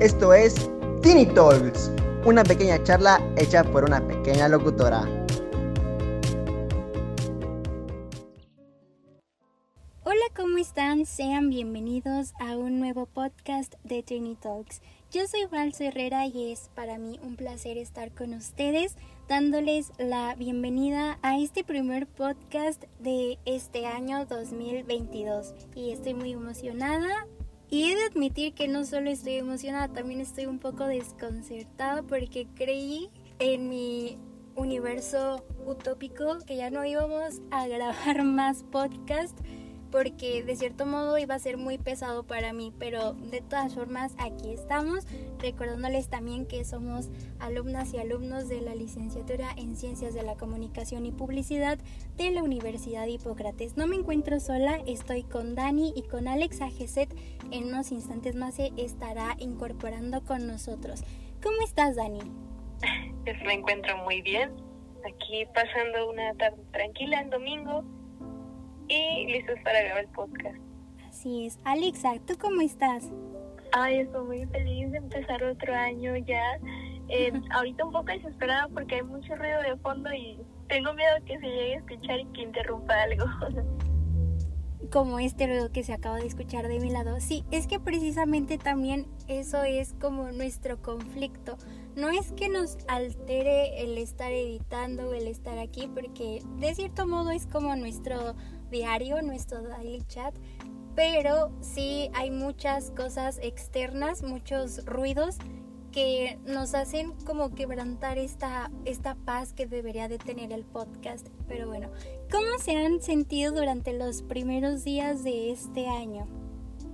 Esto es Tiny Talks, una pequeña charla hecha por una pequeña locutora. Hola, ¿cómo están? Sean bienvenidos a un nuevo podcast de Tiny Talks. Yo soy Val Herrera y es para mí un placer estar con ustedes dándoles la bienvenida a este primer podcast de este año 2022. Y estoy muy emocionada y he de admitir que no solo estoy emocionada, también estoy un poco desconcertada porque creí en mi universo utópico que ya no íbamos a grabar más podcast porque de cierto modo iba a ser muy pesado para mí, pero de todas formas aquí estamos, recordándoles también que somos alumnas y alumnos de la licenciatura en Ciencias de la Comunicación y Publicidad de la Universidad Hipócrates. No me encuentro sola, estoy con Dani y con Alex Ageset. En unos instantes más se estará incorporando con nosotros. ¿Cómo estás, Dani? Pues me encuentro muy bien. Aquí pasando una tarde tranquila en domingo y listos para grabar el podcast. Así es. Alexa, ¿tú cómo estás? Ay, estoy muy feliz de empezar otro año ya. Eh, ahorita un poco desesperada porque hay mucho ruido de fondo y tengo miedo que se llegue a escuchar y que interrumpa algo. Como este ruido que se acaba de escuchar de mi lado. Sí, es que precisamente también eso es como nuestro conflicto. No es que nos altere el estar editando o el estar aquí, porque de cierto modo es como nuestro diario, nuestro daily chat, pero sí hay muchas cosas externas, muchos ruidos que nos hacen como quebrantar esta, esta paz que debería de tener el podcast. Pero bueno, ¿cómo se han sentido durante los primeros días de este año?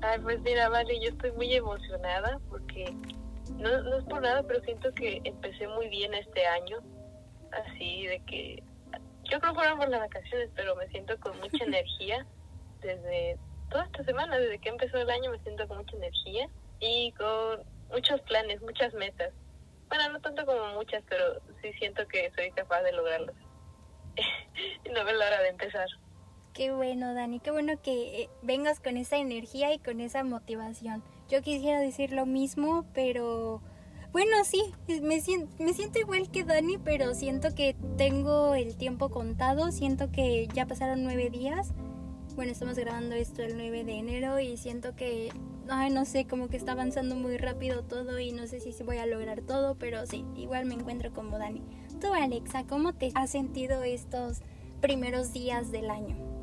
Ay, pues mira, vale, yo estoy muy emocionada porque no, no es por nada, pero siento que empecé muy bien este año. Así de que yo creo que fueron por las vacaciones, pero me siento con mucha energía desde toda esta semana, desde que empezó el año me siento con mucha energía y con muchos planes, muchas metas. Bueno, no tanto como muchas, pero sí siento que soy capaz de lograrlos. y no es la hora de empezar. Qué bueno, Dani, qué bueno que eh, vengas con esa energía y con esa motivación. Yo quisiera decir lo mismo, pero bueno, sí, me siento, me siento igual que Dani, pero siento que tengo el tiempo contado, siento que ya pasaron nueve días. Bueno, estamos grabando esto el 9 de enero y siento que, ay, no sé, como que está avanzando muy rápido todo y no sé si voy a lograr todo, pero sí, igual me encuentro como Dani. Tú, Alexa, ¿cómo te has sentido estos primeros días del año?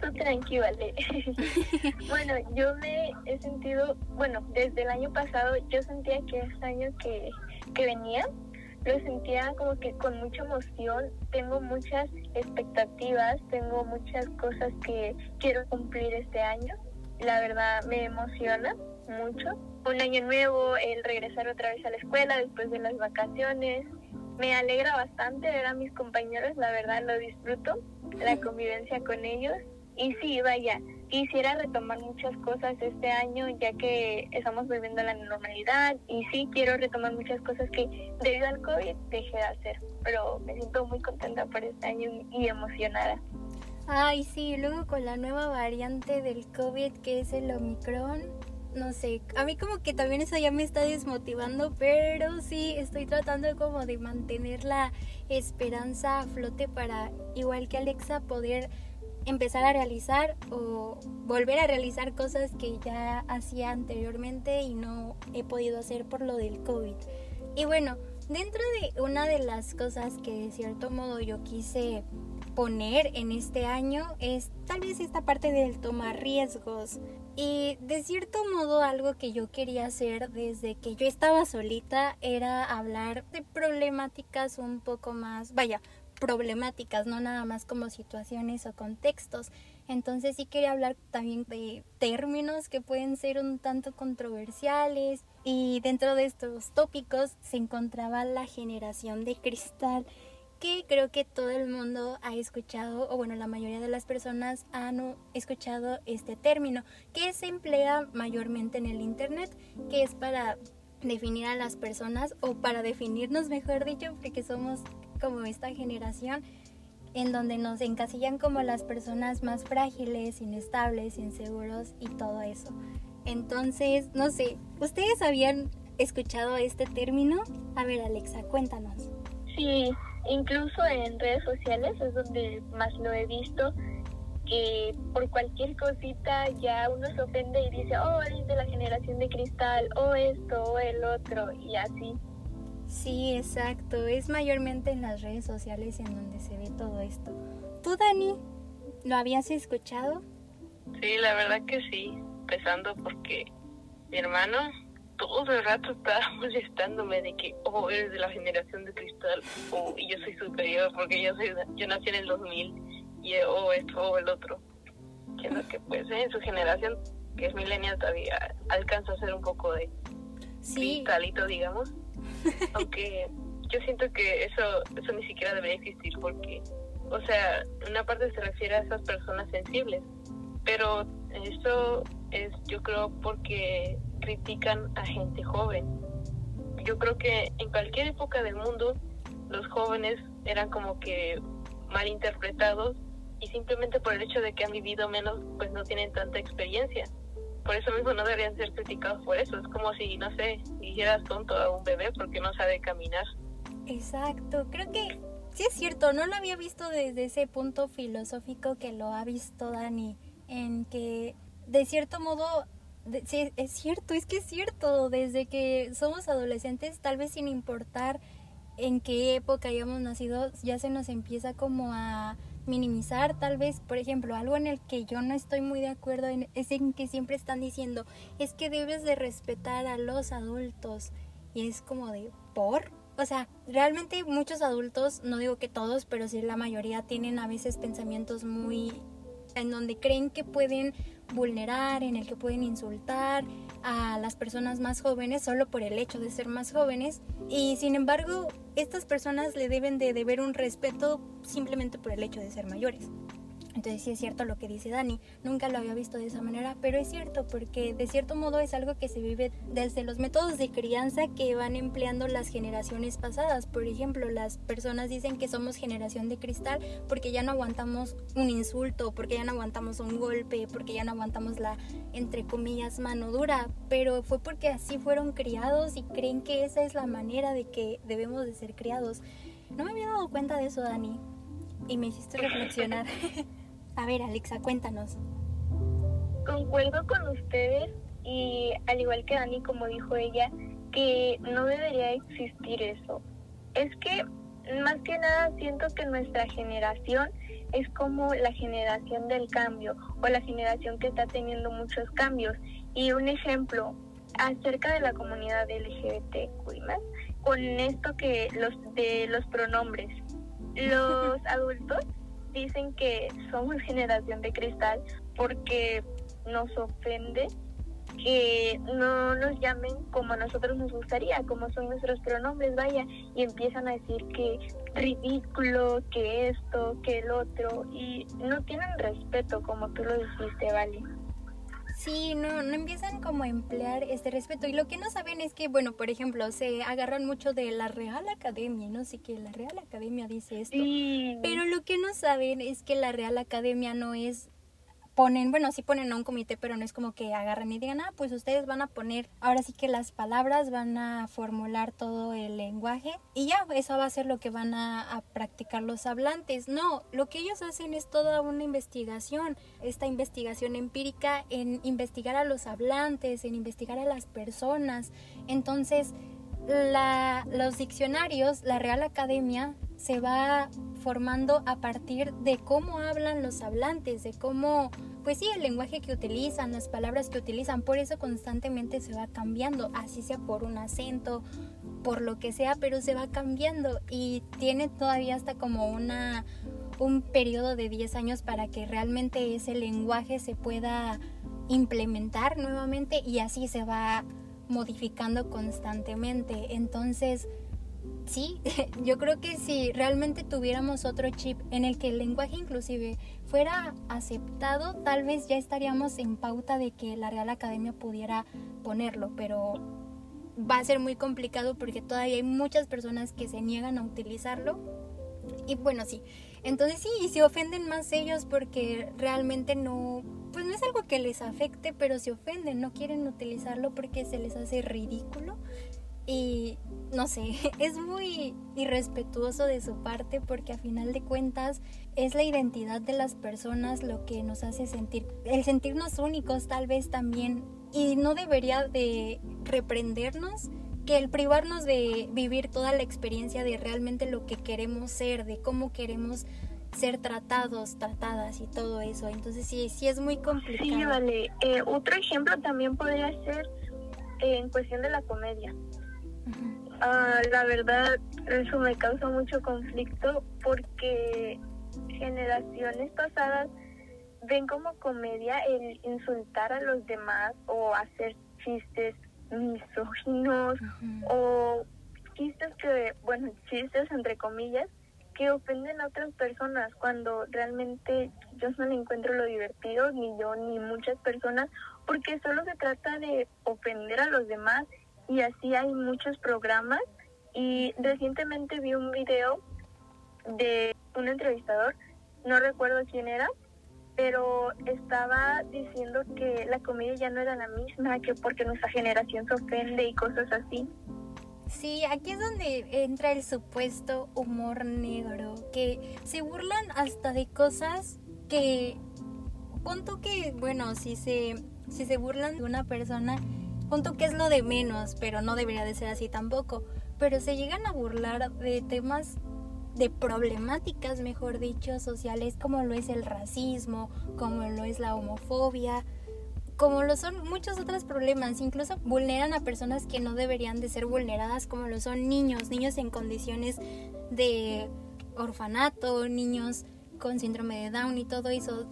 Tú tranquilo, Ale. bueno, yo me he sentido, bueno, desde el año pasado yo sentía que este año que, que venía, lo sentía como que con mucha emoción, tengo muchas expectativas, tengo muchas cosas que quiero cumplir este año. La verdad me emociona mucho. Un año nuevo, el regresar otra vez a la escuela después de las vacaciones. Me alegra bastante ver a mis compañeros, la verdad lo disfruto, la convivencia con ellos y sí, vaya, quisiera retomar muchas cosas este año ya que estamos volviendo a la normalidad y sí quiero retomar muchas cosas que debido al COVID dejé de hacer, pero me siento muy contenta por este año y emocionada. Ay, sí, luego con la nueva variante del COVID que es el Omicron, no sé, a mí como que también eso ya me está desmotivando, pero sí estoy tratando como de mantener la esperanza a flote para, igual que Alexa, poder empezar a realizar o volver a realizar cosas que ya hacía anteriormente y no he podido hacer por lo del COVID. Y bueno, dentro de una de las cosas que de cierto modo yo quise poner en este año es tal vez esta parte del tomar riesgos. Y de cierto modo algo que yo quería hacer desde que yo estaba solita era hablar de problemáticas un poco más, vaya, problemáticas, no nada más como situaciones o contextos. Entonces sí quería hablar también de términos que pueden ser un tanto controversiales y dentro de estos tópicos se encontraba la generación de cristal que creo que todo el mundo ha escuchado, o bueno, la mayoría de las personas han escuchado este término, que se emplea mayormente en el Internet, que es para definir a las personas o para definirnos, mejor dicho, porque somos como esta generación en donde nos encasillan como las personas más frágiles, inestables, inseguros y todo eso. Entonces, no sé, ¿ustedes habían escuchado este término? A ver, Alexa, cuéntanos. Sí, incluso en redes sociales es donde más lo he visto, que por cualquier cosita ya uno se ofende y dice, oh, eres de la generación de cristal, o esto, o el otro, y así. Sí, exacto. Es mayormente en las redes sociales en donde se ve todo esto. ¿Tú, Dani, lo habías escuchado? Sí, la verdad que sí. Empezando porque mi hermano todo el rato estaba molestándome de que, oh, eres de la generación de cristal, oh, y yo soy superior porque yo soy, yo nací en el 2000, y oh, esto o el otro. Siendo que pues en su generación, que es millennial, todavía alcanza a ser un poco de Sí. cristalito, digamos. Aunque yo siento que eso, eso ni siquiera debería existir porque, o sea, una parte se refiere a esas personas sensibles, pero eso es, yo creo, porque critican a gente joven. Yo creo que en cualquier época del mundo los jóvenes eran como que mal interpretados y simplemente por el hecho de que han vivido menos, pues no tienen tanta experiencia. Por eso mismo no deberían ser criticados por eso. Es como si, no sé, dijeras tonto a un bebé porque no sabe caminar. Exacto, creo que sí es cierto, no lo había visto desde ese punto filosófico que lo ha visto Dani, en que de cierto modo, de- sí, es cierto, es que es cierto, desde que somos adolescentes, tal vez sin importar en qué época hayamos nacido, ya se nos empieza como a minimizar, tal vez, por ejemplo, algo en el que yo no estoy muy de acuerdo en- es en que siempre están diciendo, es que debes de respetar a los adultos. Y es como de, ¿por? O sea, realmente muchos adultos, no digo que todos, pero sí la mayoría tienen a veces pensamientos muy en donde creen que pueden vulnerar, en el que pueden insultar a las personas más jóvenes solo por el hecho de ser más jóvenes. Y sin embargo, estas personas le deben de deber un respeto simplemente por el hecho de ser mayores. Entonces sí es cierto lo que dice Dani, nunca lo había visto de esa manera, pero es cierto porque de cierto modo es algo que se vive desde los métodos de crianza que van empleando las generaciones pasadas. Por ejemplo, las personas dicen que somos generación de cristal porque ya no aguantamos un insulto, porque ya no aguantamos un golpe, porque ya no aguantamos la, entre comillas, mano dura, pero fue porque así fueron criados y creen que esa es la manera de que debemos de ser criados. No me había dado cuenta de eso, Dani, y me hiciste reflexionar. A ver, Alexa, cuéntanos. Concuerdo con ustedes y al igual que Dani, como dijo ella, que no debería existir eso. Es que más que nada siento que nuestra generación es como la generación del cambio o la generación que está teniendo muchos cambios. Y un ejemplo acerca de la comunidad LGBTQI+, con esto que los de los pronombres. Los adultos dicen que somos generación de cristal porque nos ofende que no nos llamen como a nosotros nos gustaría, como son nuestros pronombres, vaya, y empiezan a decir que ridículo, que esto, que el otro, y no tienen respeto, como tú lo dijiste, Vale. Sí, no, no empiezan como a emplear este respeto. Y lo que no saben es que, bueno, por ejemplo, se agarran mucho de la Real Academia, no sé qué, la Real Academia dice esto. Sí, Pero lo que no saben es que la Real Academia no es ponen, bueno, sí ponen a un comité, pero no es como que agarran y digan, ah, pues ustedes van a poner, ahora sí que las palabras van a formular todo el lenguaje y ya, eso va a ser lo que van a, a practicar los hablantes. No, lo que ellos hacen es toda una investigación, esta investigación empírica en investigar a los hablantes, en investigar a las personas. Entonces, la, los diccionarios, la Real Academia, se va formando a partir de cómo hablan los hablantes, de cómo, pues sí, el lenguaje que utilizan, las palabras que utilizan, por eso constantemente se va cambiando, así sea por un acento, por lo que sea, pero se va cambiando. Y tiene todavía hasta como una un periodo de 10 años para que realmente ese lenguaje se pueda implementar nuevamente y así se va modificando constantemente. Entonces, sí, yo creo que si realmente tuviéramos otro chip en el que el lenguaje inclusive fuera aceptado, tal vez ya estaríamos en pauta de que la Real Academia pudiera ponerlo, pero va a ser muy complicado porque todavía hay muchas personas que se niegan a utilizarlo. Y bueno, sí, Entonces sí, se ofenden más ellos porque realmente no, pues no es algo que les afecte, pero se ofenden, no quieren utilizarlo porque se les hace ridículo. Y no sé, es muy irrespetuoso de su parte porque a final de cuentas es la identidad de las personas lo que nos hace sentir, el sentirnos únicos tal vez también. Y no debería de reprendernos que el privarnos de vivir toda la experiencia de realmente lo que queremos ser, de cómo queremos ser tratados, tratadas y todo eso. Entonces sí, sí es muy complicado. Sí, vale. Eh, otro ejemplo también podría ser eh, en cuestión de la comedia. Ah, la verdad, eso me causa mucho conflicto porque generaciones pasadas ven como comedia el insultar a los demás o hacer chistes misóginos o chistes que, bueno, chistes entre comillas, que ofenden a otras personas cuando realmente yo no le encuentro lo divertido, ni yo ni muchas personas, porque solo se trata de ofender a los demás y así hay muchos programas. Y recientemente vi un video de un entrevistador, no recuerdo quién era, pero estaba diciendo que la comedia ya no era la misma, que porque nuestra generación se ofende y cosas así. Sí, aquí es donde entra el supuesto humor negro, que se burlan hasta de cosas que, punto que, bueno, si se, si se burlan de una persona, punto que es lo de menos, pero no debería de ser así tampoco, pero se llegan a burlar de temas de problemáticas, mejor dicho, sociales como lo es el racismo, como lo es la homofobia, como lo son muchos otros problemas, incluso vulneran a personas que no deberían de ser vulneradas, como lo son niños, niños en condiciones de orfanato, niños con síndrome de Down y todo eso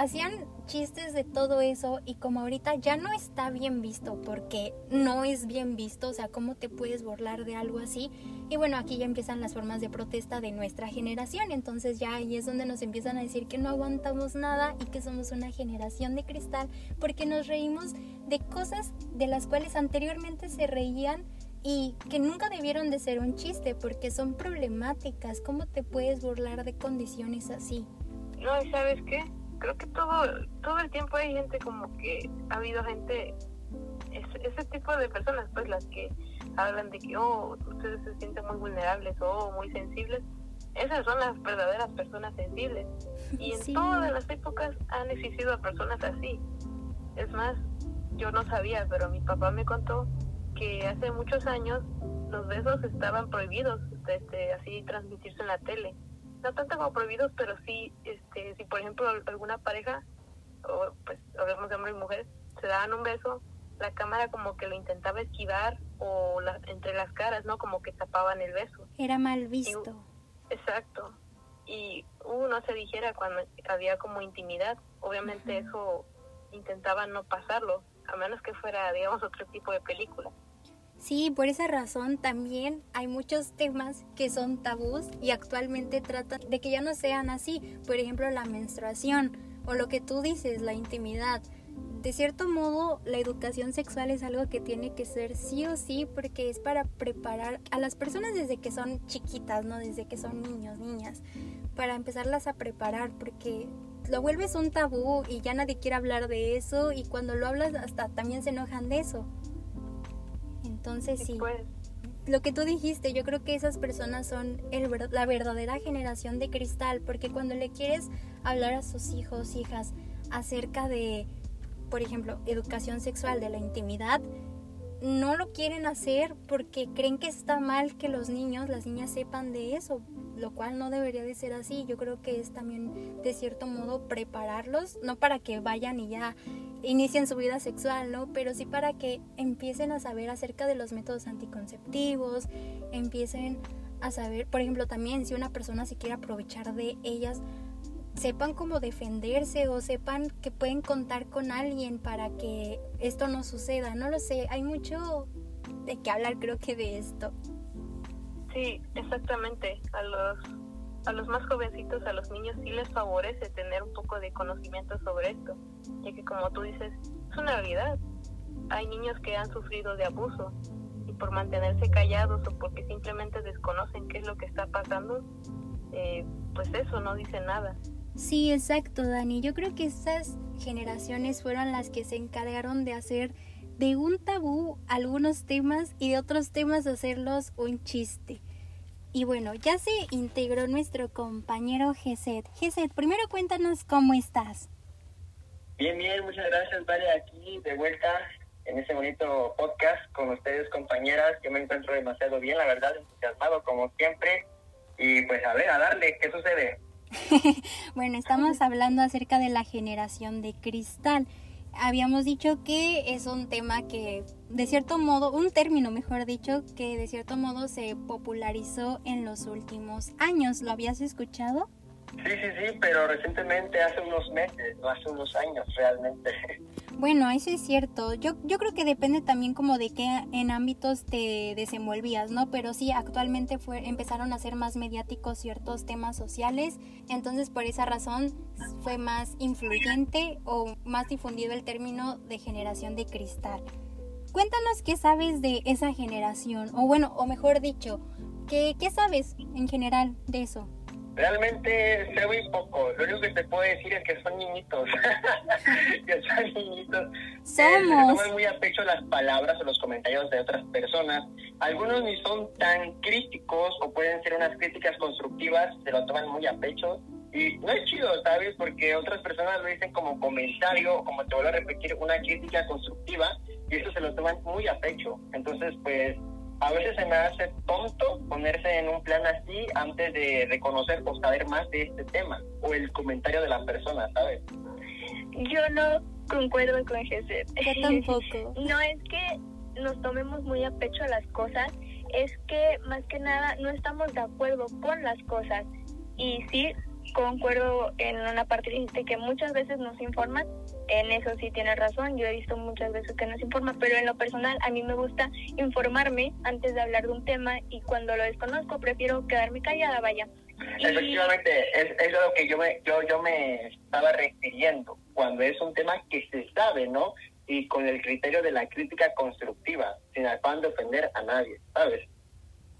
hacían chistes de todo eso y como ahorita ya no está bien visto porque no es bien visto, o sea, ¿cómo te puedes burlar de algo así? Y bueno, aquí ya empiezan las formas de protesta de nuestra generación, entonces ya ahí es donde nos empiezan a decir que no aguantamos nada y que somos una generación de cristal porque nos reímos de cosas de las cuales anteriormente se reían y que nunca debieron de ser un chiste porque son problemáticas. ¿Cómo te puedes burlar de condiciones así? No, ¿sabes qué? Creo que todo, todo el tiempo hay gente como que ha habido gente, ese, ese tipo de personas, pues las que hablan de que, oh, ustedes se sienten muy vulnerables o muy sensibles. Esas son las verdaderas personas sensibles. Y en todas las épocas han existido personas así. Es más, yo no sabía, pero mi papá me contó que hace muchos años los besos estaban prohibidos, este, así transmitirse en la tele no tanto como prohibidos, pero sí, este, si por ejemplo alguna pareja, o pues hablamos de hombre y mujer, se daban un beso, la cámara como que lo intentaba esquivar o la, entre las caras, ¿no? Como que tapaban el beso. Era mal visto. exacto. Y uno no se dijera cuando había como intimidad. Obviamente eso intentaban no pasarlo, a menos que fuera, digamos, otro tipo de película. Sí, por esa razón también hay muchos temas que son tabús y actualmente tratan de que ya no sean así. Por ejemplo, la menstruación o lo que tú dices, la intimidad. De cierto modo, la educación sexual es algo que tiene que ser sí o sí porque es para preparar a las personas desde que son chiquitas, ¿no? Desde que son niños, niñas, para empezarlas a preparar porque lo vuelves un tabú y ya nadie quiere hablar de eso y cuando lo hablas hasta también se enojan de eso. Entonces sí, pues. lo que tú dijiste, yo creo que esas personas son el, la verdadera generación de cristal, porque cuando le quieres hablar a sus hijos, hijas, acerca de, por ejemplo, educación sexual, de la intimidad, no lo quieren hacer porque creen que está mal que los niños, las niñas sepan de eso, lo cual no debería de ser así. Yo creo que es también de cierto modo prepararlos, no para que vayan y ya inicien su vida sexual, ¿no? Pero sí para que empiecen a saber acerca de los métodos anticonceptivos, empiecen a saber, por ejemplo, también si una persona se quiere aprovechar de ellas, sepan cómo defenderse o sepan que pueden contar con alguien para que esto no suceda. No lo sé, hay mucho de qué hablar creo que de esto. Sí, exactamente. A los a los más jovencitos, a los niños sí les favorece tener un poco de conocimiento sobre esto, ya que como tú dices, es una realidad. Hay niños que han sufrido de abuso y por mantenerse callados o porque simplemente desconocen qué es lo que está pasando, eh, pues eso no dice nada. Sí, exacto, Dani. Yo creo que esas generaciones fueron las que se encargaron de hacer de un tabú algunos temas y de otros temas hacerlos un chiste. Y bueno, ya se integró nuestro compañero Geset. Geset, primero cuéntanos cómo estás. Bien, bien, muchas gracias, Vale, aquí de vuelta en este bonito podcast con ustedes, compañeras. Yo me encuentro demasiado bien, la verdad, entusiasmado como siempre. Y pues a ver, a darle, ¿qué sucede? bueno, estamos hablando acerca de la generación de cristal. Habíamos dicho que es un tema que, de cierto modo, un término, mejor dicho, que de cierto modo se popularizó en los últimos años. ¿Lo habías escuchado? Sí, sí, sí, pero recientemente, hace unos meses, no hace unos años realmente. Bueno, eso es cierto. Yo, yo creo que depende también como de qué en ámbitos te desenvolvías, ¿no? Pero sí, actualmente fue, empezaron a ser más mediáticos ciertos temas sociales, entonces por esa razón fue más influyente o más difundido el término de generación de cristal. Cuéntanos qué sabes de esa generación, o bueno, o mejor dicho, ¿qué, qué sabes en general de eso? Realmente sé muy poco. Lo único que te puedo decir es que son niñitos. que son niñitos. Somos. se toman muy a pecho las palabras o los comentarios de otras personas. Algunos ni son tan críticos o pueden ser unas críticas constructivas, se lo toman muy a pecho. Y no es chido, ¿sabes? Porque otras personas lo dicen como comentario, como te vuelvo a repetir, una crítica constructiva, y eso se lo toman muy a pecho. Entonces, pues, a veces se me hace tonto ponerse en un plan así antes de reconocer o saber más de este tema o el comentario de la persona, ¿sabes? Yo no concuerdo con Jesús. Yo tampoco. no es que nos tomemos muy a pecho las cosas, es que más que nada no estamos de acuerdo con las cosas. Y sí, concuerdo en una parte de que muchas veces nos informan, en eso sí tiene razón, yo he visto muchas veces que nos informa, pero en lo personal a mí me gusta informarme antes de hablar de un tema y cuando lo desconozco prefiero quedarme callada, vaya. Efectivamente, es, es lo que yo me, yo, yo me estaba refiriendo, cuando es un tema que se sabe, ¿no? Y con el criterio de la crítica constructiva, sin afán de ofender a nadie, ¿sabes?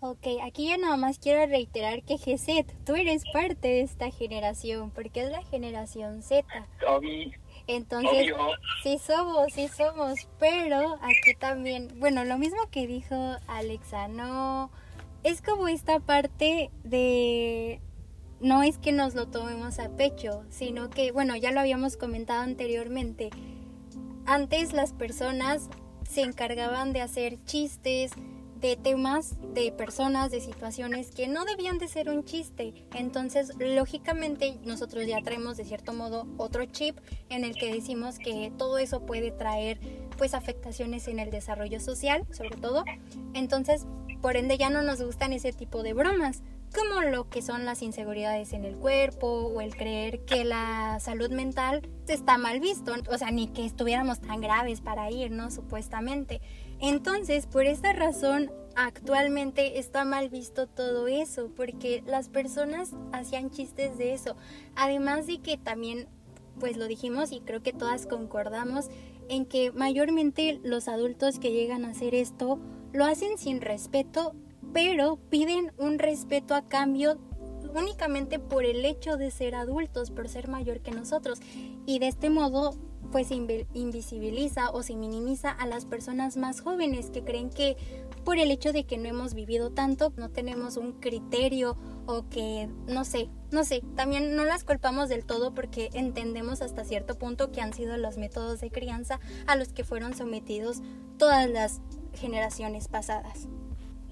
Ok, aquí yo nada más quiero reiterar que Geset, tú eres parte de esta generación, porque es la generación Z. Obvio. Entonces, sí somos, sí somos, pero aquí también, bueno, lo mismo que dijo Alexa, no, es como esta parte de, no es que nos lo tomemos a pecho, sino que, bueno, ya lo habíamos comentado anteriormente, antes las personas se encargaban de hacer chistes, de temas, de personas, de situaciones que no debían de ser un chiste. Entonces, lógicamente, nosotros ya traemos de cierto modo otro chip en el que decimos que todo eso puede traer pues afectaciones en el desarrollo social, sobre todo. Entonces, por ende ya no nos gustan ese tipo de bromas como lo que son las inseguridades en el cuerpo o el creer que la salud mental está mal visto, o sea, ni que estuviéramos tan graves para ir, ¿no? Supuestamente. Entonces, por esta razón, actualmente está mal visto todo eso, porque las personas hacían chistes de eso. Además de que también, pues lo dijimos y creo que todas concordamos en que mayormente los adultos que llegan a hacer esto lo hacen sin respeto pero piden un respeto a cambio únicamente por el hecho de ser adultos, por ser mayor que nosotros. Y de este modo, pues invisibiliza o se minimiza a las personas más jóvenes que creen que por el hecho de que no hemos vivido tanto, no tenemos un criterio o que, no sé, no sé, también no las culpamos del todo porque entendemos hasta cierto punto que han sido los métodos de crianza a los que fueron sometidos todas las generaciones pasadas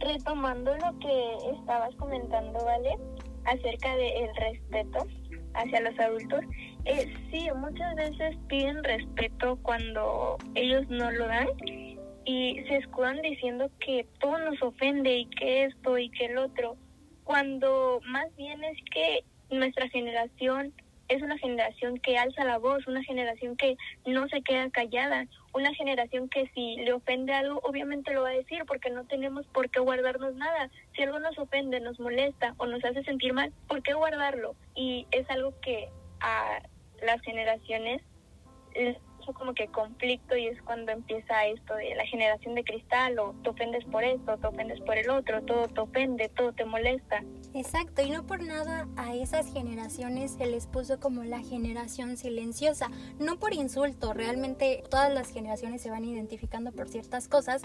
retomando lo que estabas comentando, ¿vale? Acerca del respeto hacia los adultos. Eh, sí, muchas veces piden respeto cuando ellos no lo dan y se escudan diciendo que todo nos ofende y que esto y que el otro, cuando más bien es que nuestra generación es una generación que alza la voz, una generación que no se queda callada, una generación que si le ofende algo, obviamente lo va a decir porque no tenemos por qué guardarnos nada. Si algo nos ofende, nos molesta o nos hace sentir mal, ¿por qué guardarlo? Y es algo que a las generaciones mucho como que conflicto y es cuando empieza esto de la generación de cristal o te ofendes por esto, te ofendes por el otro, todo te ofende, todo te molesta. Exacto, y no por nada a esas generaciones se les puso como la generación silenciosa, no por insulto, realmente todas las generaciones se van identificando por ciertas cosas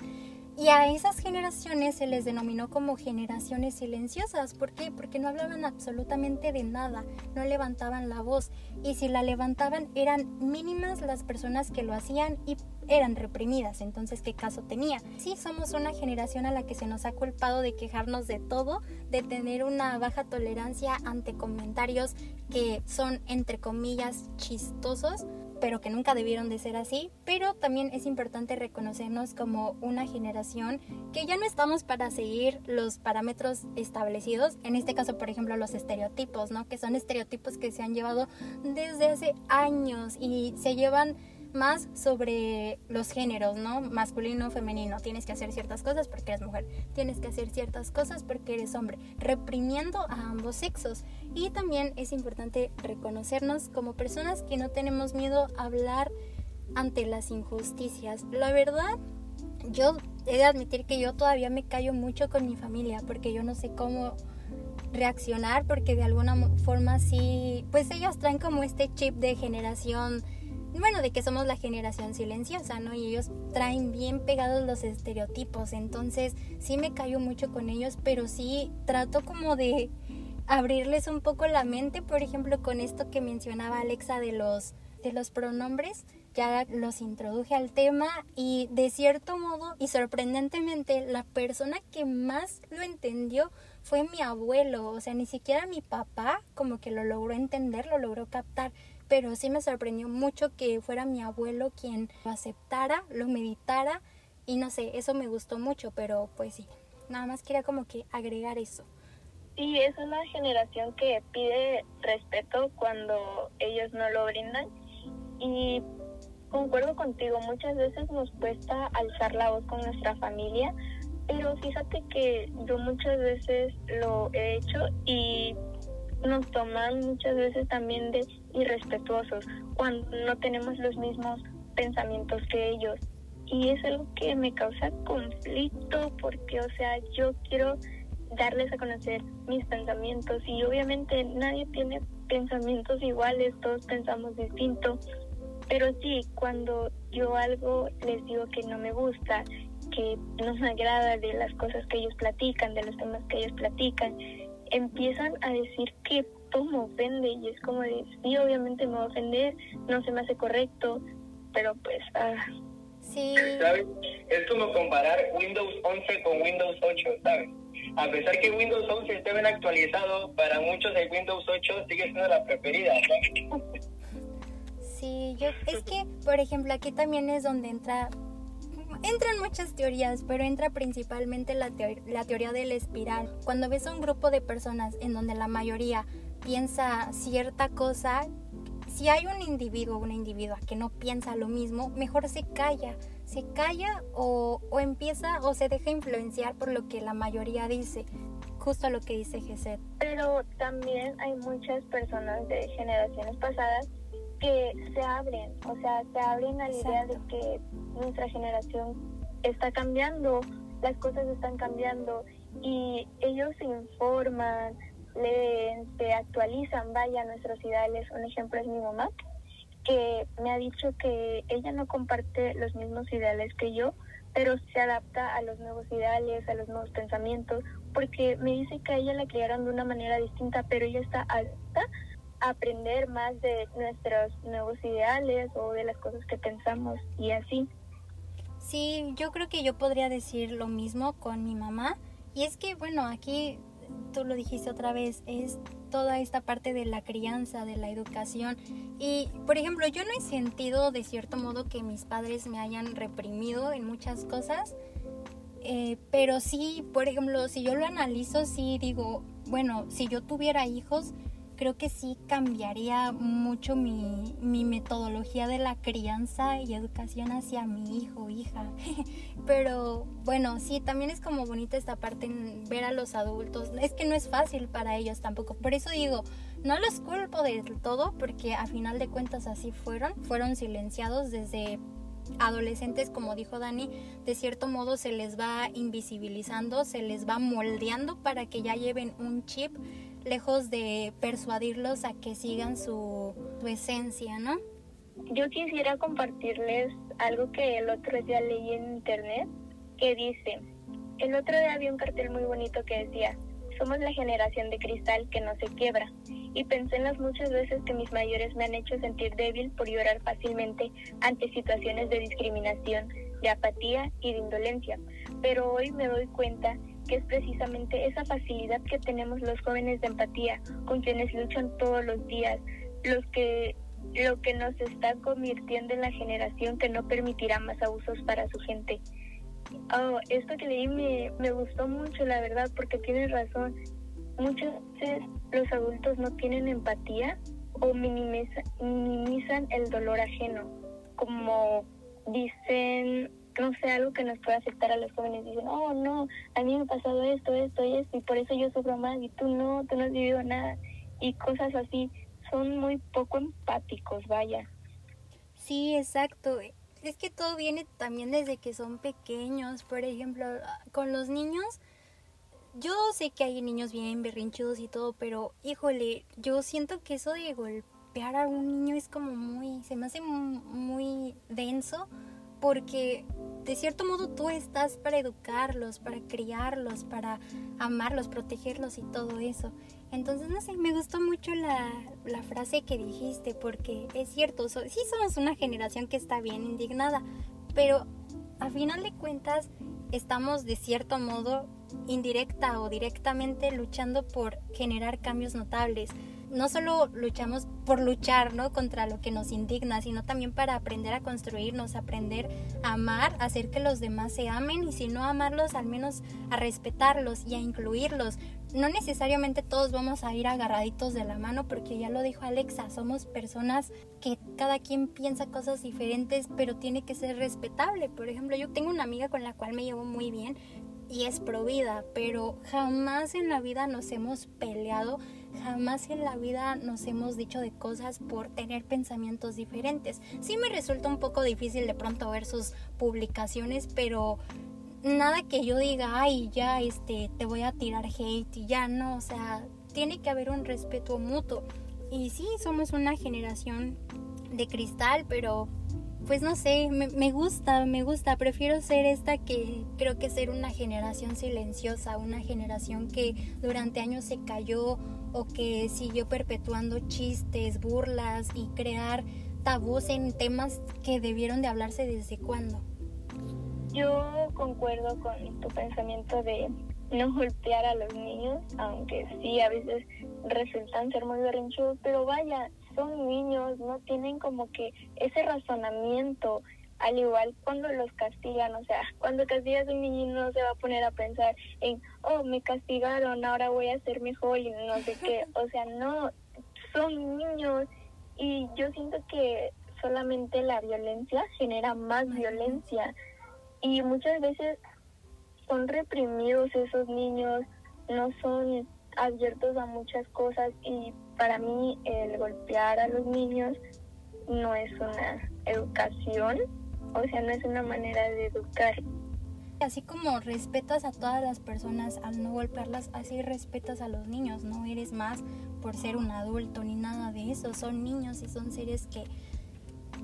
y a esas generaciones se les denominó como generaciones silenciosas. ¿Por qué? Porque no hablaban absolutamente de nada, no levantaban la voz. Y si la levantaban eran mínimas las personas que lo hacían y eran reprimidas. Entonces, ¿qué caso tenía? Sí, somos una generación a la que se nos ha culpado de quejarnos de todo, de tener una baja tolerancia ante comentarios que son, entre comillas, chistosos pero que nunca debieron de ser así, pero también es importante reconocernos como una generación que ya no estamos para seguir los parámetros establecidos, en este caso por ejemplo los estereotipos, ¿no? Que son estereotipos que se han llevado desde hace años y se llevan más sobre los géneros, ¿no? Masculino, femenino. Tienes que hacer ciertas cosas porque eres mujer. Tienes que hacer ciertas cosas porque eres hombre. Reprimiendo a ambos sexos. Y también es importante reconocernos como personas que no tenemos miedo a hablar ante las injusticias. La verdad, yo he de admitir que yo todavía me callo mucho con mi familia porque yo no sé cómo reaccionar porque de alguna forma sí, pues ellos traen como este chip de generación bueno, de que somos la generación silenciosa, ¿no? Y ellos traen bien pegados los estereotipos, entonces sí me callo mucho con ellos, pero sí trato como de abrirles un poco la mente, por ejemplo, con esto que mencionaba Alexa de los de los pronombres, ya los introduje al tema y de cierto modo y sorprendentemente la persona que más lo entendió fue mi abuelo, o sea, ni siquiera mi papá como que lo logró entender, lo logró captar pero sí me sorprendió mucho que fuera mi abuelo quien lo aceptara, lo meditara y no sé, eso me gustó mucho, pero pues sí, nada más quería como que agregar eso. Sí, es una generación que pide respeto cuando ellos no lo brindan y concuerdo contigo, muchas veces nos cuesta alzar la voz con nuestra familia, pero fíjate que yo muchas veces lo he hecho y nos toman muchas veces también de irrespetuosos cuando no tenemos los mismos pensamientos que ellos. Y es algo que me causa conflicto porque, o sea, yo quiero darles a conocer mis pensamientos y obviamente nadie tiene pensamientos iguales, todos pensamos distinto. Pero sí, cuando yo algo les digo que no me gusta, que no me agrada de las cosas que ellos platican, de los temas que ellos platican, empiezan a decir que todo me ofende y es como de, sí, obviamente me va a ofender, no se me hace correcto, pero pues, ah. Sí. ¿Sabes? Es como comparar Windows 11 con Windows 8, ¿sabes? A pesar que Windows 11 esté bien actualizado, para muchos el Windows 8 sigue siendo la preferida, ¿no? Sí, yo, es que, por ejemplo, aquí también es donde entra Entran muchas teorías, pero entra principalmente la, la teoría del espiral. Cuando ves a un grupo de personas en donde la mayoría piensa cierta cosa, si hay un individuo o una individua que no piensa lo mismo, mejor se calla. Se calla o, o empieza o se deja influenciar por lo que la mayoría dice justo lo que dice Geset. Pero también hay muchas personas de generaciones pasadas que se abren, o sea, se abren a la idea de que nuestra generación está cambiando, las cosas están cambiando y ellos se informan, leen, se actualizan, vaya, nuestros ideales. Un ejemplo es mi mamá, que me ha dicho que ella no comparte los mismos ideales que yo, pero se adapta a los nuevos ideales, a los nuevos pensamientos, porque me dice que a ella la criaron de una manera distinta, pero ella está alta aprender más de nuestros nuevos ideales o de las cosas que pensamos y así. Sí, yo creo que yo podría decir lo mismo con mi mamá. Y es que, bueno, aquí tú lo dijiste otra vez, es toda esta parte de la crianza, de la educación. Y, por ejemplo, yo no he sentido de cierto modo que mis padres me hayan reprimido en muchas cosas. Eh, pero sí, por ejemplo, si yo lo analizo, sí digo, bueno, si yo tuviera hijos, creo que sí cambiaría mucho mi, mi metodología de la crianza y educación hacia mi hijo hija. Pero bueno, sí, también es como bonita esta parte en ver a los adultos. Es que no es fácil para ellos tampoco. Por eso digo, No los culpo del todo porque a final de cuentas así fueron, fueron silenciados desde adolescentes, como dijo Dani, de cierto modo se les va invisibilizando, se les va moldeando para que ya lleven un chip lejos de persuadirlos a que sigan su, su esencia, ¿no? Yo quisiera compartirles algo que el otro día leí en internet que dice, el otro día había un cartel muy bonito que decía, somos la generación de cristal que no se quiebra. Y pensé en las muchas veces que mis mayores me han hecho sentir débil por llorar fácilmente ante situaciones de discriminación, de apatía y de indolencia. Pero hoy me doy cuenta que es precisamente esa facilidad que tenemos los jóvenes de empatía con quienes luchan todos los días, los que lo que nos está convirtiendo en la generación que no permitirá más abusos para su gente. Oh, esto que leí me, me gustó mucho, la verdad, porque tienes razón. Muchas veces los adultos no tienen empatía o minimizan, minimizan el dolor ajeno, como dicen, no sé, algo que nos puede afectar a los jóvenes. Dicen, oh, no, a mí me ha pasado esto, esto y esto, y por eso yo sufro más, y tú no, tú no has vivido nada, y cosas así. Son muy poco empáticos, vaya. Sí, exacto es que todo viene también desde que son pequeños. Por ejemplo, con los niños, yo sé que hay niños bien berrinchudos y todo, pero híjole, yo siento que eso de golpear a un niño es como muy, se me hace muy denso porque de cierto modo tú estás para educarlos, para criarlos, para amarlos, protegerlos y todo eso. Entonces, no sé, me gustó mucho la, frase que dijiste porque es cierto, sí somos una generación que está bien indignada, pero a final de cuentas estamos de cierto modo indirecta o directamente luchando por generar cambios notables no solo luchamos por luchar, ¿no? Contra lo que nos indigna, sino también para aprender a construirnos, aprender a amar, hacer que los demás se amen y si no amarlos, al menos a respetarlos y a incluirlos. No necesariamente todos vamos a ir agarraditos de la mano porque ya lo dijo Alexa, somos personas que cada quien piensa cosas diferentes, pero tiene que ser respetable. Por ejemplo, yo tengo una amiga con la cual me llevo muy bien y es provida, pero jamás en la vida nos hemos peleado jamás en la vida nos hemos dicho de cosas por tener pensamientos diferentes. Sí me resulta un poco difícil de pronto ver sus publicaciones, pero nada que yo diga, ay, ya, este, te voy a tirar hate y ya no, o sea, tiene que haber un respeto mutuo. Y sí, somos una generación de cristal, pero pues no sé, me, me, gusta, me gusta. Prefiero ser esta que creo que ser una generación silenciosa, una generación que durante años se cayó o que siguió perpetuando chistes, burlas y crear tabús en temas que debieron de hablarse desde cuándo. Yo concuerdo con tu pensamiento de no golpear a los niños, aunque sí a veces resultan ser muy berrinchudos, pero vaya, son niños, no tienen como que ese razonamiento, al igual cuando los castigan, o sea, cuando castigas a un niño no se va a poner a pensar en, oh, me castigaron, ahora voy a ser mejor y no sé qué, o sea, no, son niños y yo siento que solamente la violencia genera más violencia y muchas veces son reprimidos esos niños, no son abiertos a muchas cosas y para mí el golpear a los niños no es una educación, o sea, no es una manera de educar. Así como respetas a todas las personas al no golpearlas, así respetas a los niños, no eres más por ser un adulto ni nada de eso, son niños y son seres que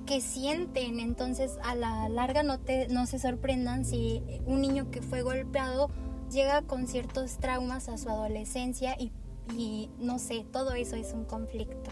que sienten, entonces a la larga no te no se sorprendan si un niño que fue golpeado llega con ciertos traumas a su adolescencia y, y no sé, todo eso es un conflicto.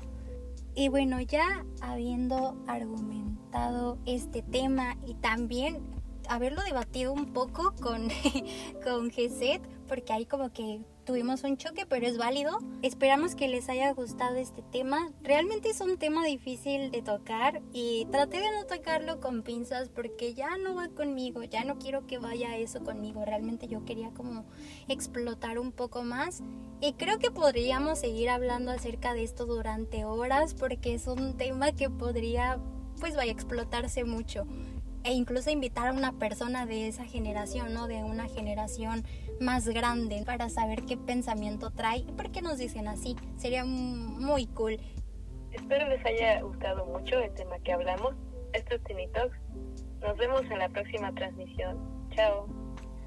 Y bueno, ya habiendo argumentado este tema y también haberlo debatido un poco con, con Geset, porque ahí como que tuvimos un choque, pero es válido. Esperamos que les haya gustado este tema. Realmente es un tema difícil de tocar y traté de no tocarlo con pinzas porque ya no va conmigo, ya no quiero que vaya eso conmigo. Realmente yo quería como explotar un poco más y creo que podríamos seguir hablando acerca de esto durante horas porque es un tema que podría pues vaya a explotarse mucho. e incluso invitar a una persona de esa generación, ¿no? De una generación más grande para saber qué pensamiento trae y por qué nos dicen así. Sería muy cool. Espero les haya gustado mucho el tema que hablamos. Esto es Tiny Talks. Nos vemos en la próxima transmisión. Chao.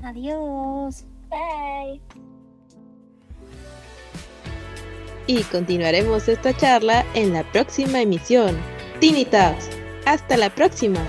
Adiós. Bye. Y continuaremos esta charla en la próxima emisión. Tiny Talks. Hasta la próxima.